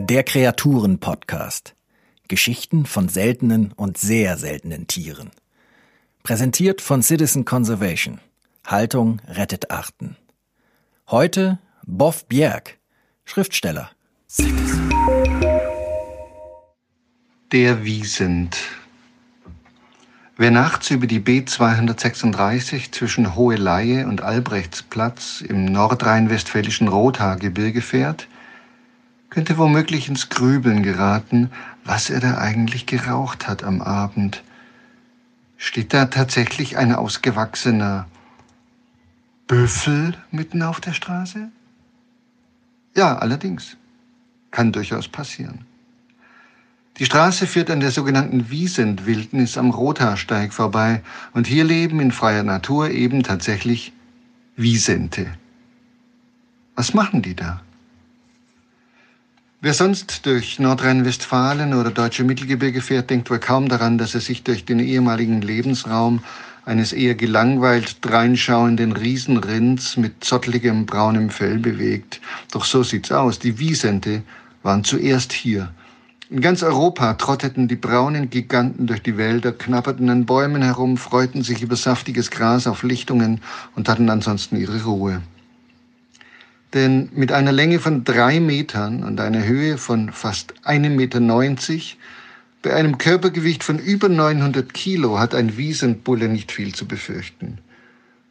Der Kreaturen-Podcast. Geschichten von seltenen und sehr seltenen Tieren. Präsentiert von Citizen Conservation. Haltung rettet Arten. Heute Boff Bjerg, Schriftsteller. Der Wiesent. Wer nachts über die B236 zwischen Hohe Leihe und Albrechtsplatz im nordrhein-westfälischen Rothaargebirge fährt, könnte womöglich ins Grübeln geraten, was er da eigentlich geraucht hat am Abend. Steht da tatsächlich ein ausgewachsener Büffel mitten auf der Straße? Ja, allerdings. Kann durchaus passieren. Die Straße führt an der sogenannten Wiesentwildnis am Rothaarsteig vorbei und hier leben in freier Natur eben tatsächlich Wiesente. Was machen die da? Wer sonst durch Nordrhein-Westfalen oder deutsche Mittelgebirge fährt, denkt wohl kaum daran, dass er sich durch den ehemaligen Lebensraum eines eher gelangweilt dreinschauenden Riesenrinds mit zottligem braunem Fell bewegt. Doch so sieht's aus. Die Wiesente waren zuerst hier. In ganz Europa trotteten die braunen Giganten durch die Wälder, knapperten an Bäumen herum, freuten sich über saftiges Gras auf Lichtungen und hatten ansonsten ihre Ruhe. Denn mit einer Länge von drei Metern und einer Höhe von fast einem Meter, neunzig, bei einem Körpergewicht von über 900 Kilo hat ein Wiesenbulle nicht viel zu befürchten.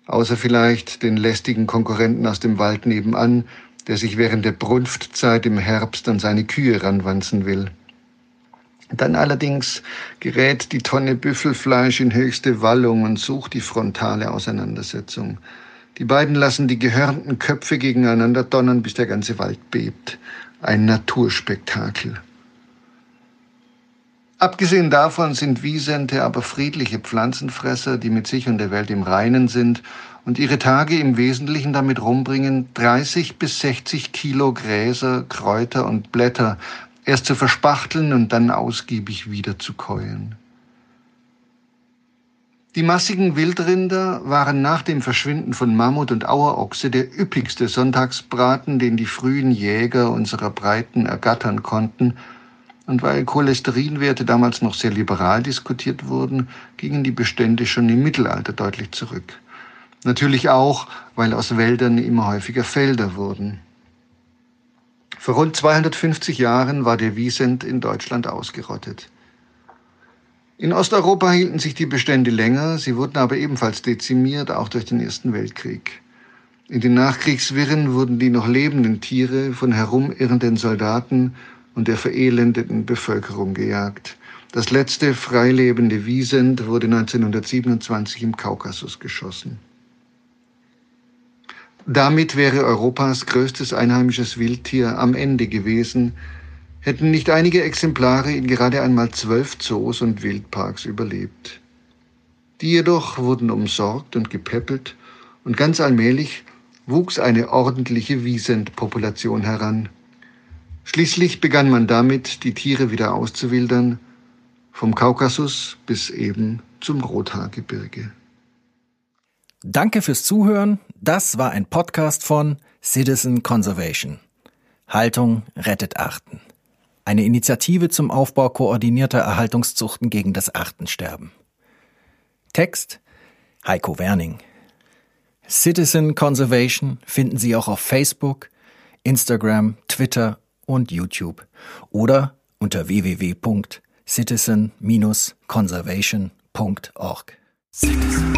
Außer vielleicht den lästigen Konkurrenten aus dem Wald nebenan, der sich während der Brunftzeit im Herbst an seine Kühe ranwanzen will. Dann allerdings gerät die Tonne Büffelfleisch in höchste Wallung und sucht die frontale Auseinandersetzung. Die beiden lassen die gehörnten Köpfe gegeneinander donnern, bis der ganze Wald bebt. Ein Naturspektakel. Abgesehen davon sind Wiesente aber friedliche Pflanzenfresser, die mit sich und der Welt im Reinen sind und ihre Tage im Wesentlichen damit rumbringen, 30 bis 60 Kilo Gräser, Kräuter und Blätter erst zu verspachteln und dann ausgiebig wieder zu käuen. Die massigen Wildrinder waren nach dem Verschwinden von Mammut und Auerochse der üppigste Sonntagsbraten, den die frühen Jäger unserer Breiten ergattern konnten, und weil Cholesterinwerte damals noch sehr liberal diskutiert wurden, gingen die Bestände schon im Mittelalter deutlich zurück. Natürlich auch, weil aus Wäldern immer häufiger Felder wurden. Vor rund 250 Jahren war der Wiesent in Deutschland ausgerottet. In Osteuropa hielten sich die Bestände länger, sie wurden aber ebenfalls dezimiert, auch durch den Ersten Weltkrieg. In den Nachkriegswirren wurden die noch lebenden Tiere von herumirrenden Soldaten und der verelendeten Bevölkerung gejagt. Das letzte freilebende Wiesent wurde 1927 im Kaukasus geschossen. Damit wäre Europas größtes einheimisches Wildtier am Ende gewesen, hätten nicht einige Exemplare in gerade einmal zwölf Zoos und Wildparks überlebt. Die jedoch wurden umsorgt und gepäppelt und ganz allmählich wuchs eine ordentliche Wiesentpopulation heran. Schließlich begann man damit, die Tiere wieder auszuwildern, vom Kaukasus bis eben zum Rothaargebirge. Danke fürs Zuhören. Das war ein Podcast von Citizen Conservation. Haltung rettet Arten eine Initiative zum Aufbau koordinierter Erhaltungszuchten gegen das Artensterben. Text Heiko Werning. Citizen Conservation finden Sie auch auf Facebook, Instagram, Twitter und YouTube oder unter www.citizen-conservation.org. Citizen.